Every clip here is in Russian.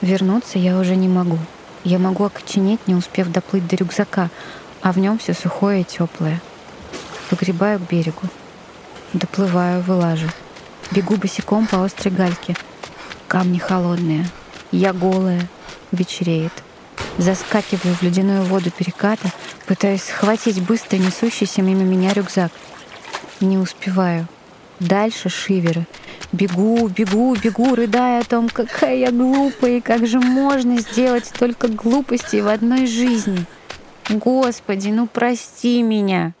Вернуться я уже не могу. Я могу окоченеть, не успев доплыть до рюкзака, а в нем все сухое и теплое. Выгребаю к берегу. Доплываю, вылажу. Бегу босиком по острой гальке. Камни холодные. Я голая. Вечереет. Заскакиваю в ледяную воду переката, пытаюсь схватить быстро несущийся мимо меня рюкзак. Не успеваю. Дальше шиверы. Бегу, бегу, бегу, рыдая о том, какая я глупая и как же можно сделать столько глупостей в одной жизни. Господи, ну прости меня.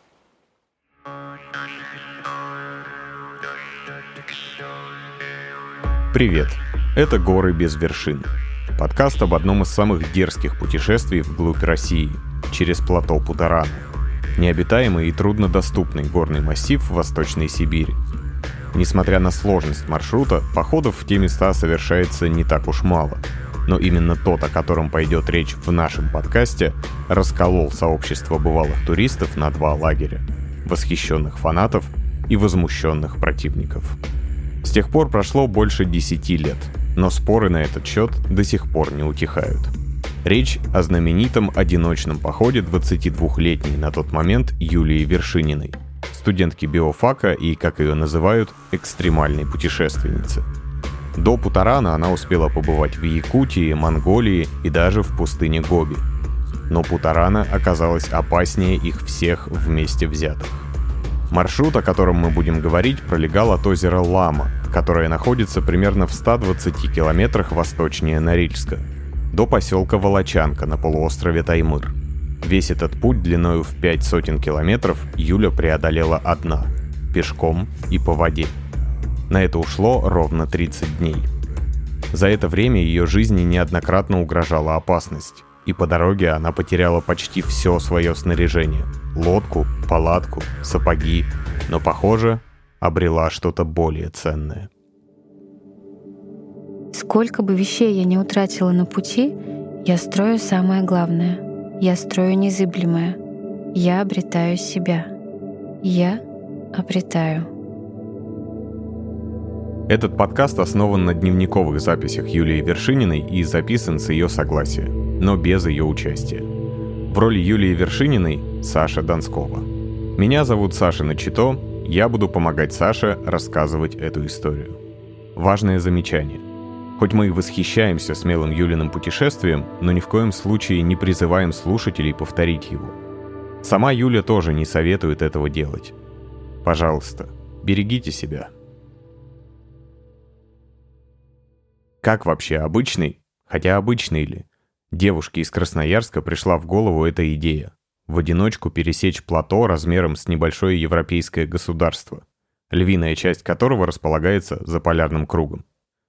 Привет! Это «Горы без вершин». Подкаст об одном из самых дерзких путешествий вглубь России через плато Путарана. Необитаемый и труднодоступный горный массив в Восточной Сибири. Несмотря на сложность маршрута, походов в те места совершается не так уж мало. Но именно тот, о котором пойдет речь в нашем подкасте, расколол сообщество бывалых туристов на два лагеря – восхищенных фанатов и возмущенных противников. С тех пор прошло больше 10 лет, но споры на этот счет до сих пор не утихают. Речь о знаменитом одиночном походе 22-летней на тот момент Юлии Вершининой, студентки биофака и, как ее называют, экстремальной путешественницы. До Путарана она успела побывать в Якутии, Монголии и даже в пустыне Гоби. Но Путарана оказалась опаснее их всех вместе взятых. Маршрут, о котором мы будем говорить, пролегал от озера Лама, которое находится примерно в 120 километрах восточнее Норильска, до поселка Волочанка на полуострове Таймыр. Весь этот путь длиною в пять сотен километров Юля преодолела одна, пешком и по воде. На это ушло ровно 30 дней. За это время ее жизни неоднократно угрожала опасность и по дороге она потеряла почти все свое снаряжение. Лодку, палатку, сапоги, но, похоже, обрела что-то более ценное. Сколько бы вещей я не утратила на пути, я строю самое главное. Я строю незыблемое. Я обретаю себя. Я обретаю. Этот подкаст основан на дневниковых записях Юлии Вершининой и записан с ее согласия но без ее участия. В роли Юлии Вершининой Саша Донскова. Меня зовут Саша Начито, я буду помогать Саше рассказывать эту историю. Важное замечание. Хоть мы и восхищаемся смелым Юлиным путешествием, но ни в коем случае не призываем слушателей повторить его. Сама Юля тоже не советует этого делать. Пожалуйста, берегите себя. Как вообще обычный, хотя обычный ли, Девушке из Красноярска пришла в голову эта идея. В одиночку пересечь плато размером с небольшое европейское государство, львиная часть которого располагается за полярным кругом.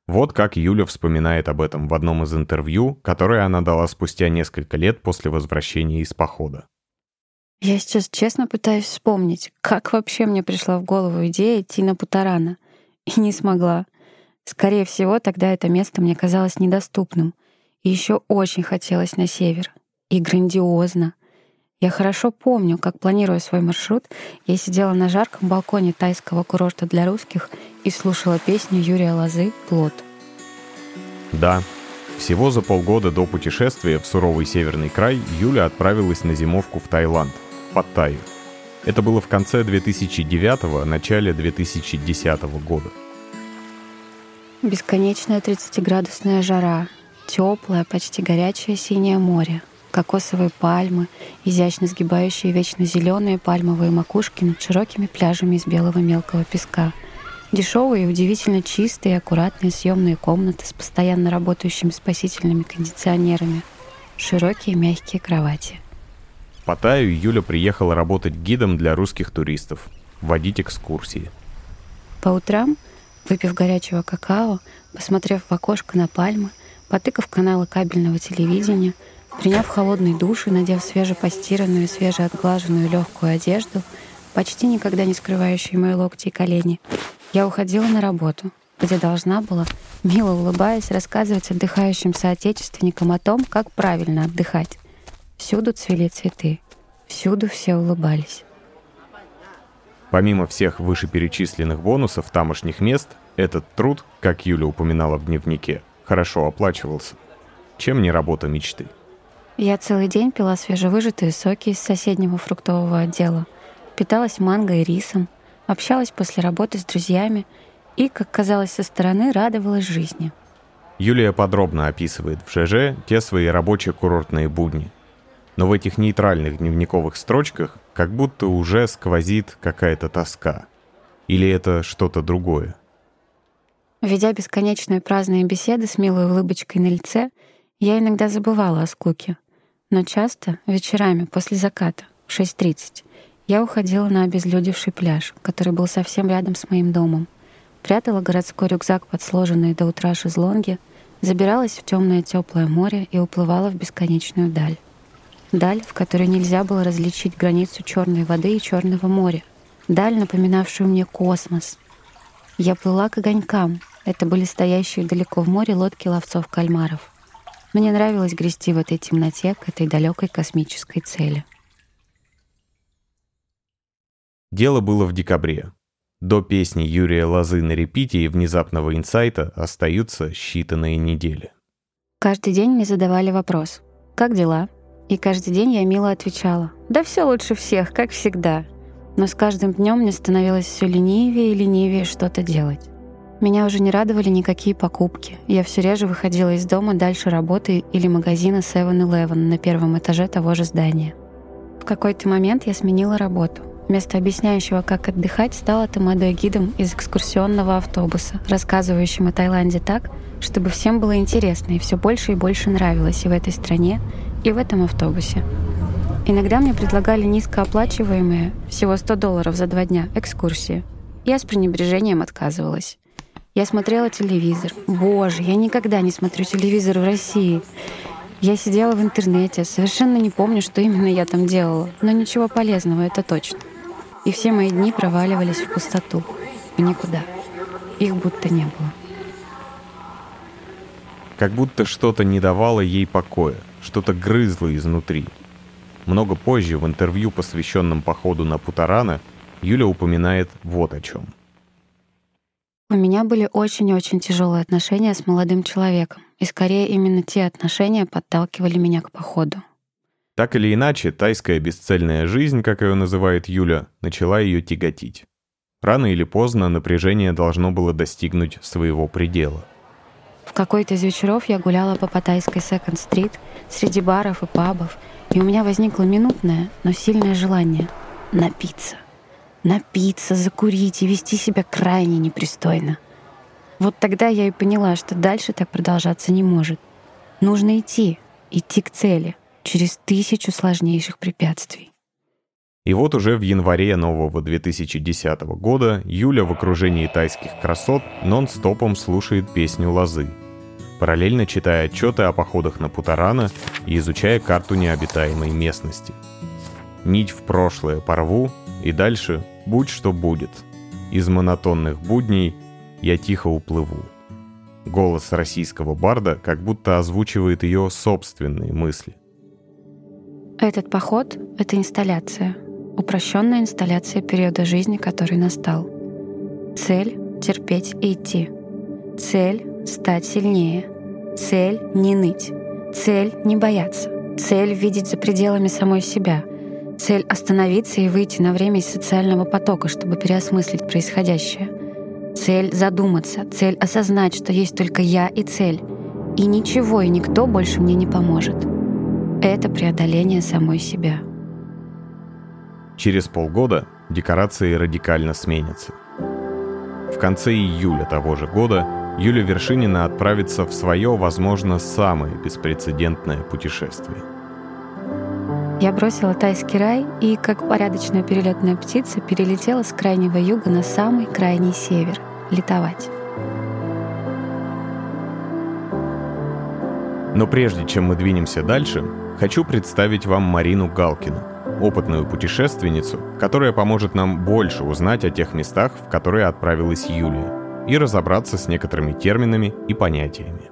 Вот как Юля вспоминает об этом в одном из интервью, которое она дала спустя несколько лет после возвращения из похода. Я сейчас честно пытаюсь вспомнить, как вообще мне пришла в голову идея идти на Путарана. И не смогла. Скорее всего, тогда это место мне казалось недоступным — и еще очень хотелось на север. И грандиозно. Я хорошо помню, как, планируя свой маршрут, я сидела на жарком балконе тайского курорта для русских и слушала песню Юрия Лозы «Плод». Да, всего за полгода до путешествия в суровый северный край Юля отправилась на зимовку в Таиланд, под Таю. Это было в конце 2009 начале 2010 года. Бесконечная 30-градусная жара, Теплое, почти горячее синее море, кокосовые пальмы, изящно сгибающие вечно зеленые пальмовые макушки над широкими пляжами из белого мелкого песка, дешевые и удивительно чистые и аккуратные съемные комнаты с постоянно работающими спасительными кондиционерами, широкие мягкие кровати. В Паттайю Юля приехала работать гидом для русских туристов, водить экскурсии. По утрам, выпив горячего какао, посмотрев в окошко на пальмы, потыкав каналы кабельного телевидения, приняв холодный душ и надев свежепостиранную, свежеотглаженную легкую одежду, почти никогда не скрывающую мои локти и колени, я уходила на работу, где должна была, мило улыбаясь, рассказывать отдыхающим соотечественникам о том, как правильно отдыхать. Всюду цвели цветы, всюду все улыбались. Помимо всех вышеперечисленных бонусов тамошних мест, этот труд, как Юля упоминала в дневнике, хорошо оплачивался. чем не работа мечты. Я целый день пила свежевыжатые соки из соседнего фруктового отдела, питалась манго и рисом, общалась после работы с друзьями и, как казалось со стороны, радовалась жизни. Юлия подробно описывает в ЖЖ те свои рабочие курортные будни. Но в этих нейтральных дневниковых строчках как будто уже сквозит какая-то тоска. Или это что-то другое? Ведя бесконечные праздные беседы с милой улыбочкой на лице, я иногда забывала о скуке — но часто вечерами после заката в 6.30 я уходила на обезлюдевший пляж, который был совсем рядом с моим домом. Прятала городской рюкзак под сложенные до утра шезлонги, забиралась в темное теплое море и уплывала в бесконечную даль. Даль, в которой нельзя было различить границу черной воды и черного моря. Даль, напоминавшую мне космос. Я плыла к огонькам. Это были стоящие далеко в море лодки ловцов кальмаров. Мне нравилось грести в этой темноте к этой далекой космической цели. Дело было в декабре. До песни Юрия Лозы на репите и внезапного инсайта остаются считанные недели. Каждый день мне задавали вопрос «Как дела?». И каждый день я мило отвечала «Да все лучше всех, как всегда». Но с каждым днем мне становилось все ленивее и ленивее что-то делать. Меня уже не радовали никакие покупки. Я все реже выходила из дома дальше работы или магазина 7-Eleven на первом этаже того же здания. В какой-то момент я сменила работу. Вместо объясняющего, как отдыхать, стала тамадой-гидом из экскурсионного автобуса, рассказывающим о Таиланде так, чтобы всем было интересно и все больше и больше нравилось и в этой стране, и в этом автобусе. Иногда мне предлагали низкооплачиваемые, всего 100 долларов за два дня, экскурсии. Я с пренебрежением отказывалась. Я смотрела телевизор. Боже, я никогда не смотрю телевизор в России. Я сидела в интернете, совершенно не помню, что именно я там делала, но ничего полезного, это точно. И все мои дни проваливались в пустоту, в никуда. Их будто не было. Как будто что-то не давало ей покоя, что-то грызло изнутри. Много позже, в интервью, посвященном походу на Путарана, Юля упоминает вот о чем — у меня были очень-очень тяжелые отношения с молодым человеком, и скорее именно те отношения подталкивали меня к походу. Так или иначе, тайская бесцельная жизнь, как ее называет Юля, начала ее тяготить. Рано или поздно напряжение должно было достигнуть своего предела. В какой-то из вечеров я гуляла по Паттайской Секонд-стрит среди баров и пабов, и у меня возникло минутное, но сильное желание — напиться напиться, закурить и вести себя крайне непристойно. Вот тогда я и поняла, что дальше так продолжаться не может. Нужно идти, идти к цели, через тысячу сложнейших препятствий. И вот уже в январе нового 2010 года Юля в окружении тайских красот нон-стопом слушает песню «Лозы», параллельно читая отчеты о походах на Путарана и изучая карту необитаемой местности. Нить в прошлое порву, и дальше будь что будет. Из монотонных будней я тихо уплыву. Голос российского барда как будто озвучивает ее собственные мысли. Этот поход — это инсталляция. Упрощенная инсталляция периода жизни, который настал. Цель — терпеть и идти. Цель — стать сильнее. Цель — не ныть. Цель — не бояться. Цель — видеть за пределами самой себя — Цель — остановиться и выйти на время из социального потока, чтобы переосмыслить происходящее. Цель — задуматься, цель — осознать, что есть только я и цель. И ничего и никто больше мне не поможет. Это преодоление самой себя. Через полгода декорации радикально сменятся. В конце июля того же года Юля Вершинина отправится в свое, возможно, самое беспрецедентное путешествие — я бросила тайский рай и, как порядочная перелетная птица, перелетела с крайнего юга на самый крайний север — летовать. Но прежде чем мы двинемся дальше, хочу представить вам Марину Галкину, опытную путешественницу, которая поможет нам больше узнать о тех местах, в которые отправилась Юлия, и разобраться с некоторыми терминами и понятиями.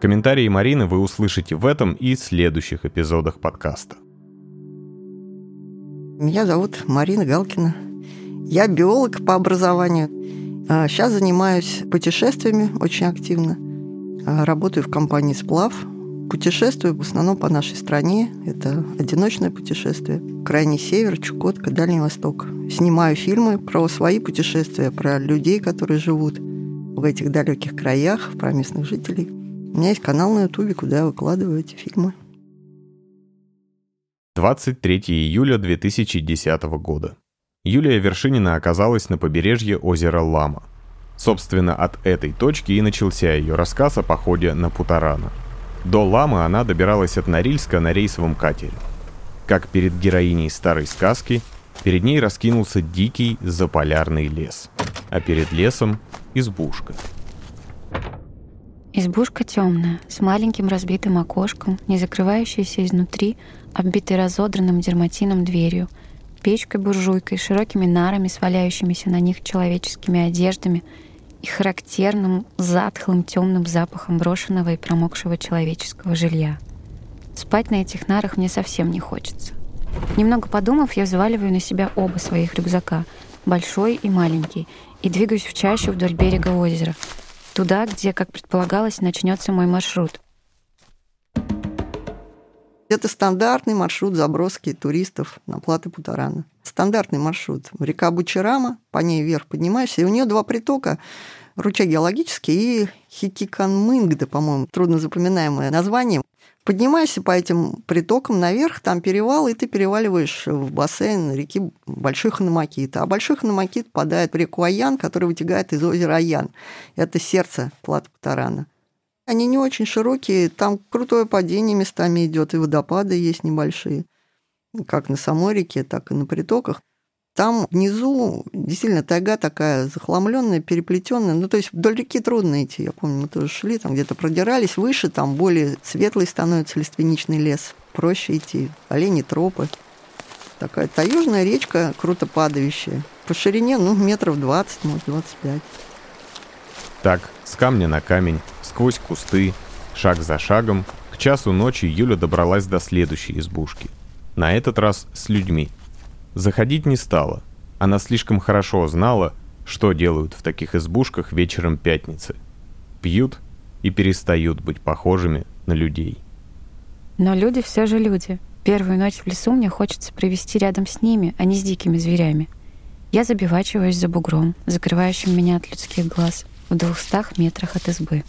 Комментарии Марины вы услышите в этом и следующих эпизодах подкаста. Меня зовут Марина Галкина. Я биолог по образованию. Сейчас а, занимаюсь путешествиями очень активно. А, работаю в компании «Сплав». Путешествую в основном по нашей стране. Это одиночное путешествие. Крайний север, Чукотка, Дальний Восток. Снимаю фильмы про свои путешествия, про людей, которые живут в этих далеких краях, про местных жителей. У меня есть канал на Ютубе, куда я выкладываю эти фильмы. 23 июля 2010 года. Юлия Вершинина оказалась на побережье озера Лама. Собственно, от этой точки и начался ее рассказ о походе на Путарана. До Ламы она добиралась от Норильска на рейсовом катере. Как перед героиней старой сказки, перед ней раскинулся дикий заполярный лес, а перед лесом — избушка. Избушка темная, с маленьким разбитым окошком, не закрывающейся изнутри, оббитой разодранным дерматином дверью, печкой-буржуйкой, широкими нарами, сваляющимися на них человеческими одеждами и характерным затхлым темным запахом брошенного и промокшего человеческого жилья. Спать на этих нарах мне совсем не хочется. Немного подумав, я взваливаю на себя оба своих рюкзака, большой и маленький, и двигаюсь в чащу вдоль берега озера — Туда, где, как предполагалось, начнется мой маршрут. Это стандартный маршрут заброски туристов на платы Путарана. Стандартный маршрут. Река Бучерама, по ней вверх поднимаешься, и у нее два притока ручей геологический и Хикиканмынгда, по-моему, трудно запоминаемое название. Поднимайся по этим притокам наверх, там перевал, и ты переваливаешь в бассейн реки Большой Ханамакит. А Большой Ханамакит попадает в реку Аян, которая вытекает из озера Аян. Это сердце платы Птарана. Они не очень широкие, там крутое падение местами идет, и водопады есть небольшие, как на самой реке, так и на притоках. Там внизу действительно тайга такая захламленная, переплетенная. Ну, то есть вдоль реки трудно идти. Я помню, мы тоже шли, там где-то продирались. Выше там более светлый становится лиственничный лес. Проще идти. Олени тропы. Такая таежная речка, круто падающая. По ширине, ну, метров 20, может, 25. Так, с камня на камень, сквозь кусты, шаг за шагом, к часу ночи Юля добралась до следующей избушки. На этот раз с людьми – Заходить не стала. Она слишком хорошо знала, что делают в таких избушках вечером пятницы. Пьют и перестают быть похожими на людей. Но люди все же люди. Первую ночь в лесу мне хочется провести рядом с ними, а не с дикими зверями. Я забивачиваюсь за бугром, закрывающим меня от людских глаз, в двухстах метрах от избы.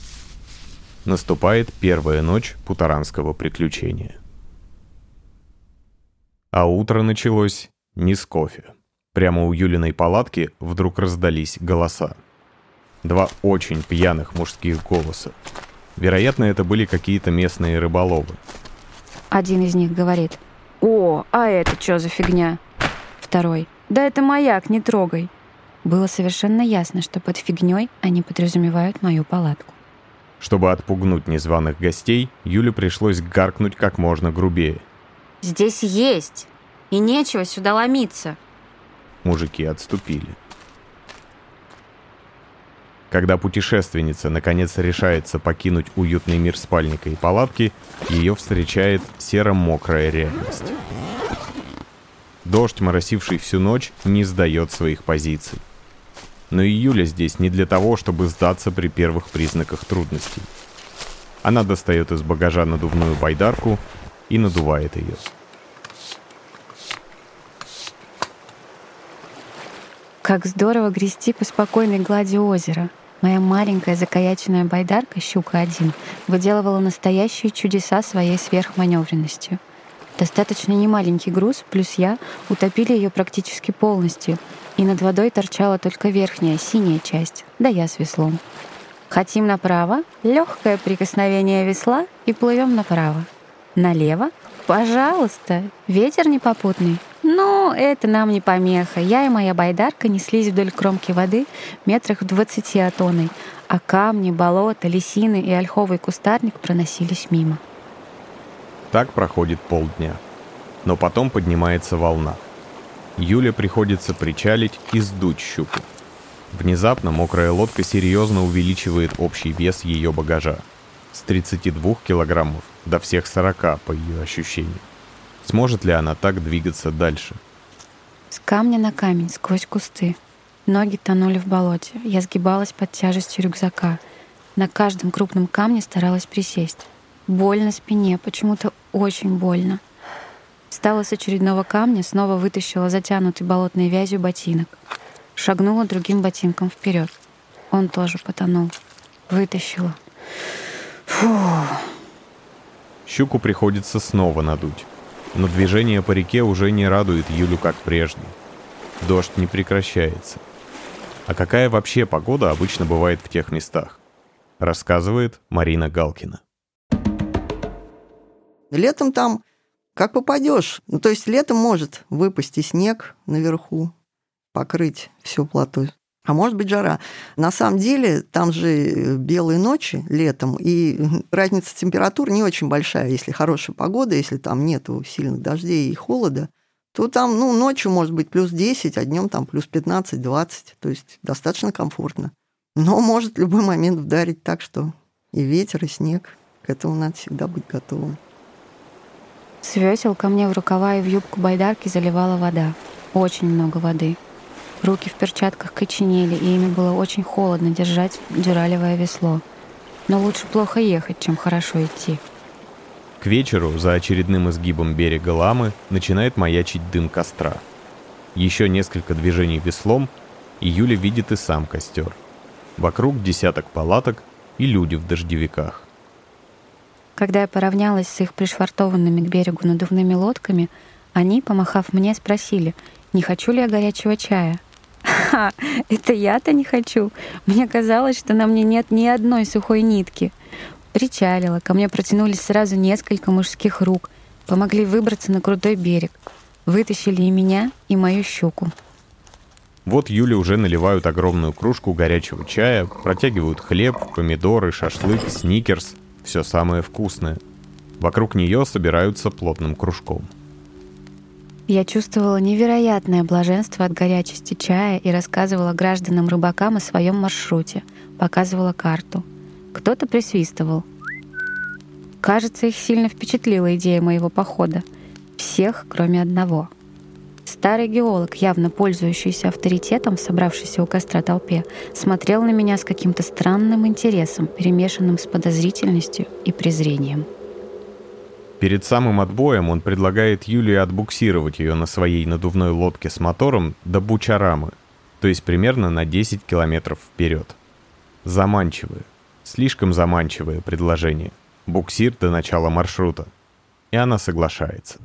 Наступает первая ночь путаранского приключения. А утро началось не с кофе. Прямо у Юлиной палатки вдруг раздались голоса. Два очень пьяных мужских голоса. Вероятно, это были какие-то местные рыболовы. Один из них говорит, «О, а это что за фигня?» Второй, «Да это маяк, не трогай». Было совершенно ясно, что под фигней они подразумевают мою палатку. Чтобы отпугнуть незваных гостей, Юле пришлось гаркнуть как можно грубее. «Здесь есть! И нечего сюда ломиться. Мужики отступили. Когда путешественница наконец решается покинуть уютный мир спальника и палатки, ее встречает серо-мокрая реальность. Дождь, моросивший всю ночь, не сдает своих позиций. Но и Юля здесь не для того, чтобы сдаться при первых признаках трудностей. Она достает из багажа надувную байдарку и надувает ее. Как здорово грести по спокойной глади озера. Моя маленькая закаяченная байдарка «Щука-1» выделывала настоящие чудеса своей сверхманевренностью. Достаточно немаленький груз, плюс я, утопили ее практически полностью, и над водой торчала только верхняя, синяя часть, да я с веслом. Хотим направо, легкое прикосновение весла и плывем направо. Налево, пожалуйста, ветер непопутный, но это нам не помеха. Я и моя байдарка неслись вдоль кромки воды метрах в двадцати от оной, а камни, болота, лисины и ольховый кустарник проносились мимо. Так проходит полдня. Но потом поднимается волна. Юле приходится причалить и сдуть щуку. Внезапно мокрая лодка серьезно увеличивает общий вес ее багажа. С 32 килограммов до всех 40 по ее ощущениям. Сможет ли она так двигаться дальше? С камня на камень, сквозь кусты. Ноги тонули в болоте. Я сгибалась под тяжестью рюкзака. На каждом крупном камне старалась присесть. Больно спине, почему-то очень больно. Встала с очередного камня, снова вытащила затянутый болотной вязью ботинок. Шагнула другим ботинком вперед. Он тоже потонул. Вытащила. Фу. Щуку приходится снова надуть. Но движение по реке уже не радует Юлю, как прежде. Дождь не прекращается. А какая вообще погода обычно бывает в тех местах? Рассказывает Марина Галкина. Летом там как попадешь. Ну, то есть летом может выпасть и снег наверху, покрыть все плато. А может быть жара. На самом деле там же белые ночи летом, и разница температур не очень большая. Если хорошая погода, если там нет сильных дождей и холода, то там ну, ночью может быть плюс 10, а днем там плюс 15-20. То есть достаточно комфортно. Но может в любой момент вдарить так, что и ветер, и снег. К этому надо всегда быть готовым. С весел ко мне в рукава и в юбку байдарки заливала вода. Очень много воды. Руки в перчатках коченели, и ими было очень холодно держать дюралевое весло. Но лучше плохо ехать, чем хорошо идти. К вечеру за очередным изгибом берега Ламы начинает маячить дым костра. Еще несколько движений веслом, и Юля видит и сам костер. Вокруг десяток палаток и люди в дождевиках. Когда я поравнялась с их пришвартованными к берегу надувными лодками, они, помахав мне, спросили, не хочу ли я горячего чая. Ха, это я-то не хочу. Мне казалось, что на мне нет ни одной сухой нитки. Причалила, ко мне протянулись сразу несколько мужских рук, помогли выбраться на крутой берег, вытащили и меня, и мою щуку. Вот Юле уже наливают огромную кружку горячего чая, протягивают хлеб, помидоры, шашлык, сникерс — все самое вкусное. Вокруг нее собираются плотным кружком. Я чувствовала невероятное блаженство от горячести чая и рассказывала гражданам-рыбакам о своем маршруте, показывала карту. Кто-то присвистывал. Кажется, их сильно впечатлила идея моего похода. Всех, кроме одного — Старый геолог, явно пользующийся авторитетом в собравшейся у костра толпе, смотрел на меня с каким-то странным интересом, перемешанным с подозрительностью и презрением. Перед самым отбоем он предлагает Юлии отбуксировать ее на своей надувной лодке с мотором до Бучарамы, то есть примерно на 10 километров вперед. Заманчивое, слишком заманчивое предложение. Буксир до начала маршрута. И она соглашается.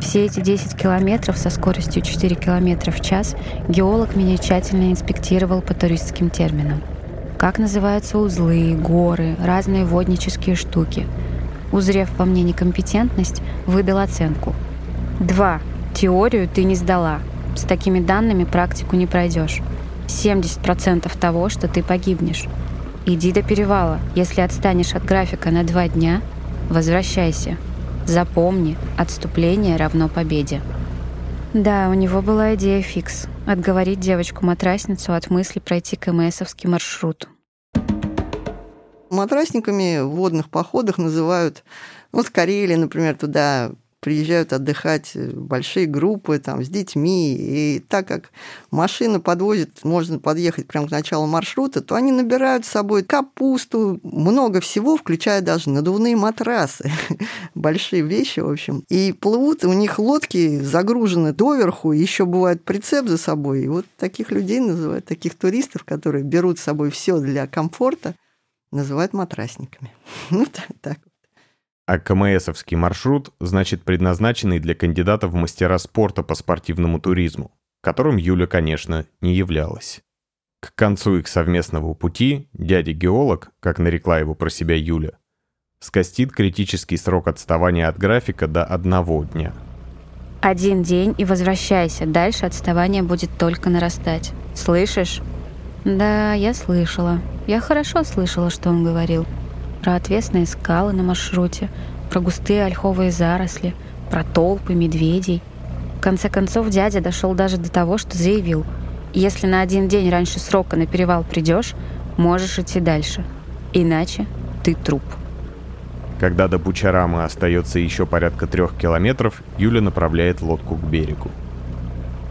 Все эти 10 километров со скоростью 4 километра в час геолог меня тщательно инспектировал по туристским терминам. Как называются узлы, горы, разные воднические штуки. Узрев во мне некомпетентность, выдал оценку. Два. Теорию ты не сдала. С такими данными практику не пройдешь. 70% того, что ты погибнешь. Иди до перевала. Если отстанешь от графика на два дня, возвращайся. Запомни, отступление равно победе. Да, у него была идея фикс — отговорить девочку-матрасницу от мысли пройти КМСовский маршрут. Матрасниками в водных походах называют, вот в Карелии, например, туда приезжают отдыхать большие группы там, с детьми, и так как машина подвозит, можно подъехать прямо к началу маршрута, то они набирают с собой капусту, много всего, включая даже надувные матрасы, большие вещи, в общем. И плывут, у них лодки загружены доверху, еще бывает прицеп за собой. И вот таких людей называют, таких туристов, которые берут с собой все для комфорта, называют матрасниками. Ну, так. так а КМСовский маршрут значит предназначенный для кандидатов в мастера спорта по спортивному туризму, которым Юля, конечно, не являлась. К концу их совместного пути дядя-геолог, как нарекла его про себя Юля, скостит критический срок отставания от графика до одного дня. Один день и возвращайся, дальше отставание будет только нарастать. Слышишь? Да, я слышала. Я хорошо слышала, что он говорил про отвесные скалы на маршруте, про густые ольховые заросли, про толпы медведей. В конце концов, дядя дошел даже до того, что заявил, если на один день раньше срока на перевал придешь, можешь идти дальше. Иначе ты труп. Когда до Бучарамы остается еще порядка трех километров, Юля направляет лодку к берегу.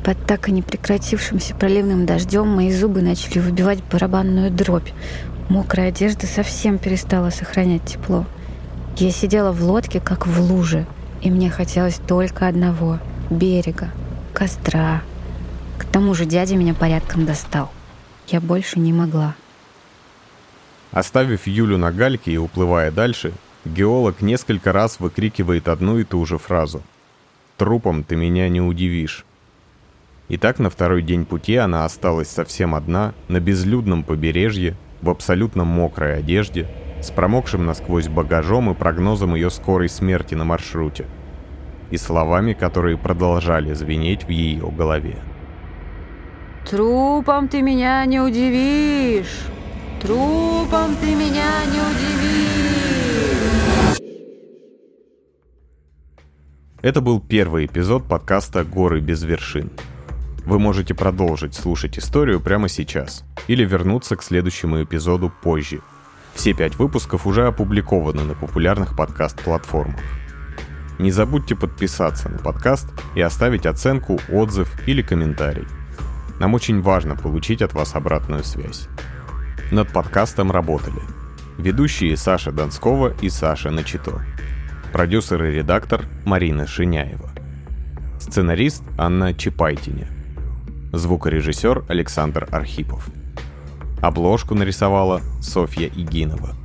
Под так и не прекратившимся проливным дождем мои зубы начали выбивать барабанную дробь. Мокрая одежда совсем перестала сохранять тепло. Я сидела в лодке, как в луже, и мне хотелось только одного — берега, костра. К тому же дядя меня порядком достал. Я больше не могла. Оставив Юлю на гальке и уплывая дальше, геолог несколько раз выкрикивает одну и ту же фразу. «Трупом ты меня не удивишь». И так на второй день пути она осталась совсем одна, на безлюдном побережье, в абсолютно мокрой одежде, с промокшим насквозь багажом и прогнозом ее скорой смерти на маршруте, и словами, которые продолжали звенеть в ее голове. «Трупом ты меня не удивишь! Трупом ты меня не удивишь!» Это был первый эпизод подкаста «Горы без вершин». Вы можете продолжить слушать историю прямо сейчас или вернуться к следующему эпизоду позже. Все пять выпусков уже опубликованы на популярных подкаст-платформах. Не забудьте подписаться на подкаст и оставить оценку, отзыв или комментарий. Нам очень важно получить от вас обратную связь. Над подкастом работали ведущие Саша Донскова и Саша Начито, продюсер и редактор Марина Шиняева, сценарист Анна Чапайтине – Звукорежиссер Александр Архипов. Обложку нарисовала Софья Игинова.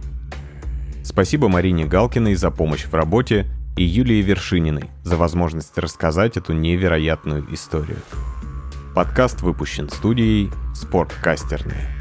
Спасибо Марине Галкиной за помощь в работе и Юлии Вершининой за возможность рассказать эту невероятную историю. Подкаст выпущен студией «Спорткастерная».